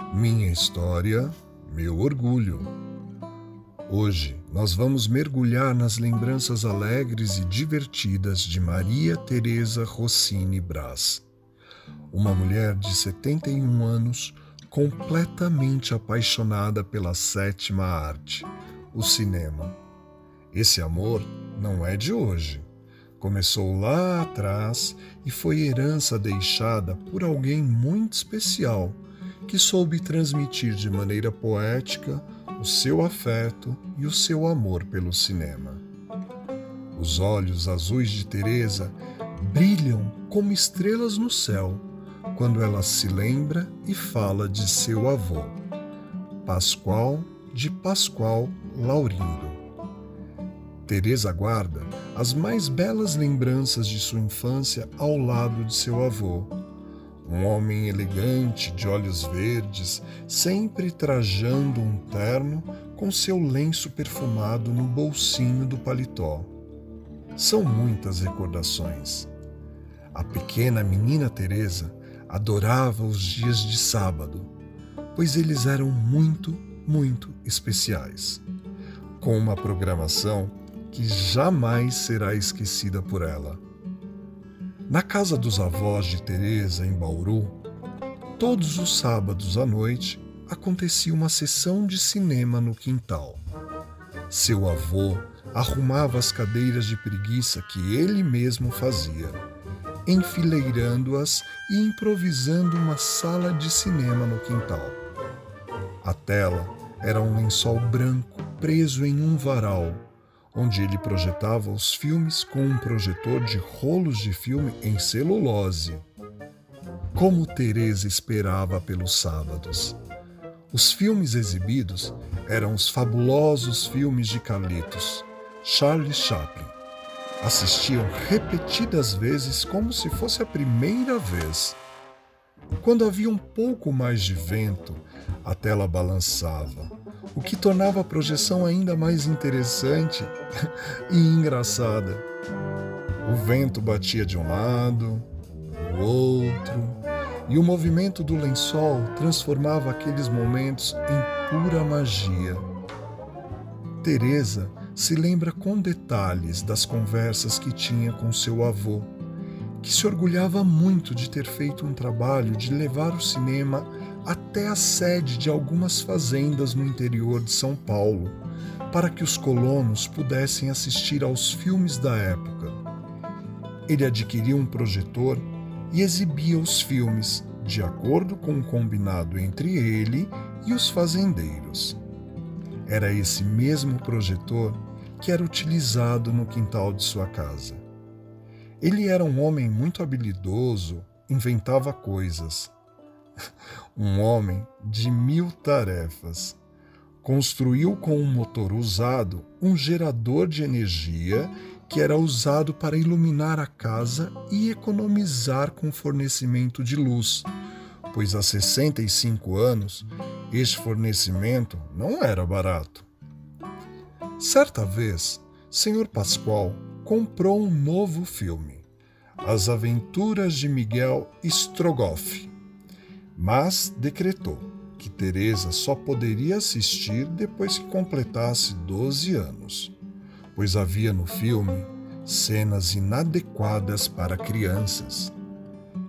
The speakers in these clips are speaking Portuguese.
Minha história, meu orgulho. Hoje nós vamos mergulhar nas lembranças alegres e divertidas de Maria Teresa Rossini Brás, uma mulher de 71 anos completamente apaixonada pela sétima arte, o cinema. Esse amor não é de hoje. Começou lá atrás e foi herança deixada por alguém muito especial que soube transmitir de maneira poética o seu afeto e o seu amor pelo cinema. Os olhos azuis de Teresa brilham como estrelas no céu quando ela se lembra e fala de seu avô, Pascoal de Pascoal Laurindo. Teresa guarda as mais belas lembranças de sua infância ao lado de seu avô, um homem elegante de olhos verdes, sempre trajando um terno com seu lenço perfumado no bolsinho do paletó. São muitas recordações. A pequena menina Teresa adorava os dias de sábado, pois eles eram muito, muito especiais, com uma programação que jamais será esquecida por ela. Na casa dos avós de Teresa, em Bauru, todos os sábados à noite acontecia uma sessão de cinema no quintal. Seu avô arrumava as cadeiras de preguiça que ele mesmo fazia, enfileirando-as e improvisando uma sala de cinema no quintal. A tela era um lençol branco preso em um varal onde ele projetava os filmes com um projetor de rolos de filme em celulose. Como Teresa esperava pelos sábados. Os filmes exibidos eram os fabulosos filmes de Carlitos, Charlie Chaplin. Assistiam repetidas vezes como se fosse a primeira vez. Quando havia um pouco mais de vento, a tela balançava o que tornava a projeção ainda mais interessante e engraçada. O vento batia de um lado, do outro, e o movimento do lençol transformava aqueles momentos em pura magia. Teresa se lembra com detalhes das conversas que tinha com seu avô, que se orgulhava muito de ter feito um trabalho de levar o cinema até a sede de algumas fazendas no interior de São Paulo, para que os colonos pudessem assistir aos filmes da época. Ele adquiriu um projetor e exibia os filmes de acordo com o combinado entre ele e os fazendeiros. Era esse mesmo projetor que era utilizado no quintal de sua casa. Ele era um homem muito habilidoso, inventava coisas um homem de mil tarefas. Construiu com um motor usado um gerador de energia que era usado para iluminar a casa e economizar com fornecimento de luz, pois há 65 anos este fornecimento não era barato. Certa vez, Sr. Pascoal comprou um novo filme, As Aventuras de Miguel Strogoff mas decretou que Teresa só poderia assistir depois que completasse 12 anos, pois havia no filme cenas inadequadas para crianças.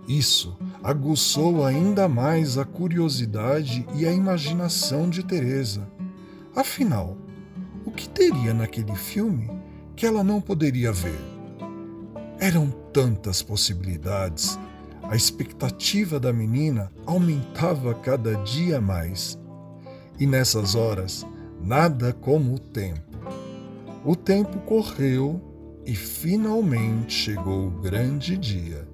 Isso aguçou ainda mais a curiosidade e a imaginação de Teresa. Afinal, o que teria naquele filme que ela não poderia ver? Eram tantas possibilidades a expectativa da menina aumentava cada dia mais. E nessas horas, nada como o tempo. O tempo correu e finalmente chegou o grande dia.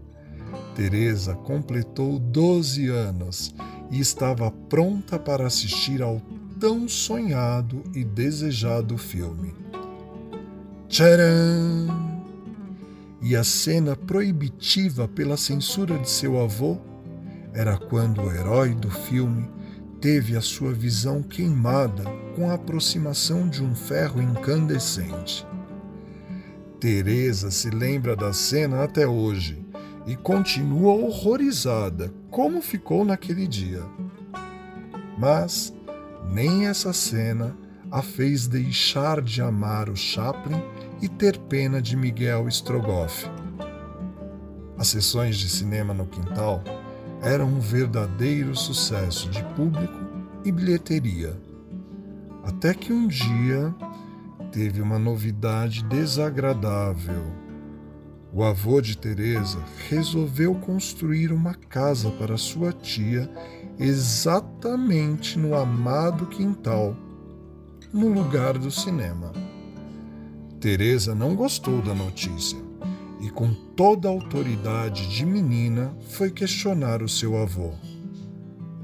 Teresa completou 12 anos e estava pronta para assistir ao tão sonhado e desejado filme. Tcharam! E a cena proibitiva pela censura de seu avô era quando o herói do filme teve a sua visão queimada com a aproximação de um ferro incandescente. Teresa se lembra da cena até hoje e continua horrorizada como ficou naquele dia. Mas nem essa cena a fez deixar de amar o Chaplin e ter pena de Miguel Strogoff. As sessões de cinema no quintal eram um verdadeiro sucesso de público e bilheteria. Até que um dia teve uma novidade desagradável. O avô de Teresa resolveu construir uma casa para sua tia exatamente no amado quintal, no lugar do cinema. Teresa não gostou da notícia e com toda a autoridade de menina foi questionar o seu avô.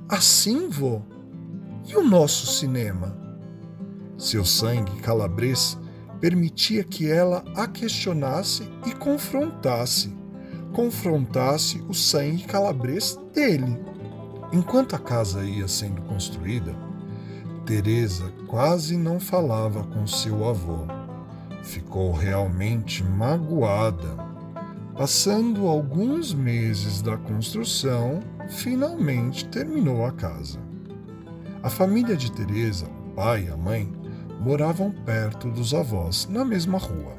Assim, vô? E o nosso cinema? Seu sangue calabres permitia que ela a questionasse e confrontasse. Confrontasse o sangue calabres dele. Enquanto a casa ia sendo construída, Teresa quase não falava com seu avô. Ficou realmente magoada. Passando alguns meses da construção, finalmente terminou a casa. A família de Teresa, o pai e a mãe, moravam perto dos avós, na mesma rua.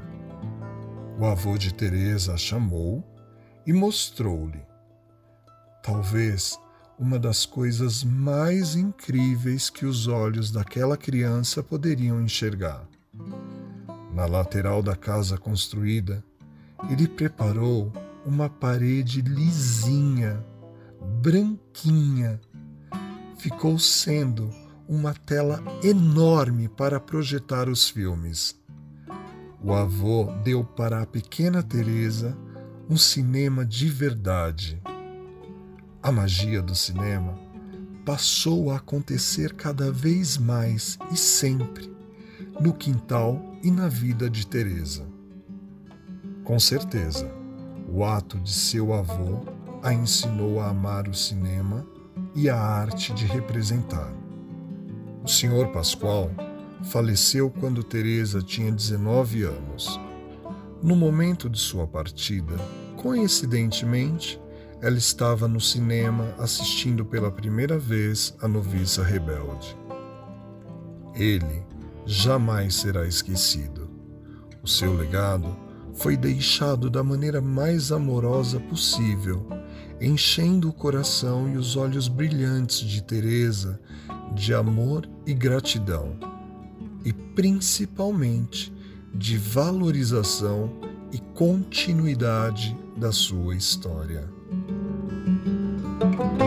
O avô de Teresa a chamou e mostrou-lhe, talvez uma das coisas mais incríveis que os olhos daquela criança poderiam enxergar. Na lateral da casa construída, ele preparou uma parede lisinha, branquinha. Ficou sendo uma tela enorme para projetar os filmes. O avô deu para a pequena Teresa um cinema de verdade. A magia do cinema passou a acontecer cada vez mais e sempre no quintal e na vida de Teresa. Com certeza, o ato de seu avô a ensinou a amar o cinema e a arte de representar. O senhor Pascoal faleceu quando Teresa tinha 19 anos. No momento de sua partida, coincidentemente, ela estava no cinema assistindo pela primeira vez a noviça rebelde. Ele jamais será esquecido. O seu legado foi deixado da maneira mais amorosa possível, enchendo o coração e os olhos brilhantes de Teresa de amor e gratidão, e principalmente de valorização e continuidade da sua história. Thank you.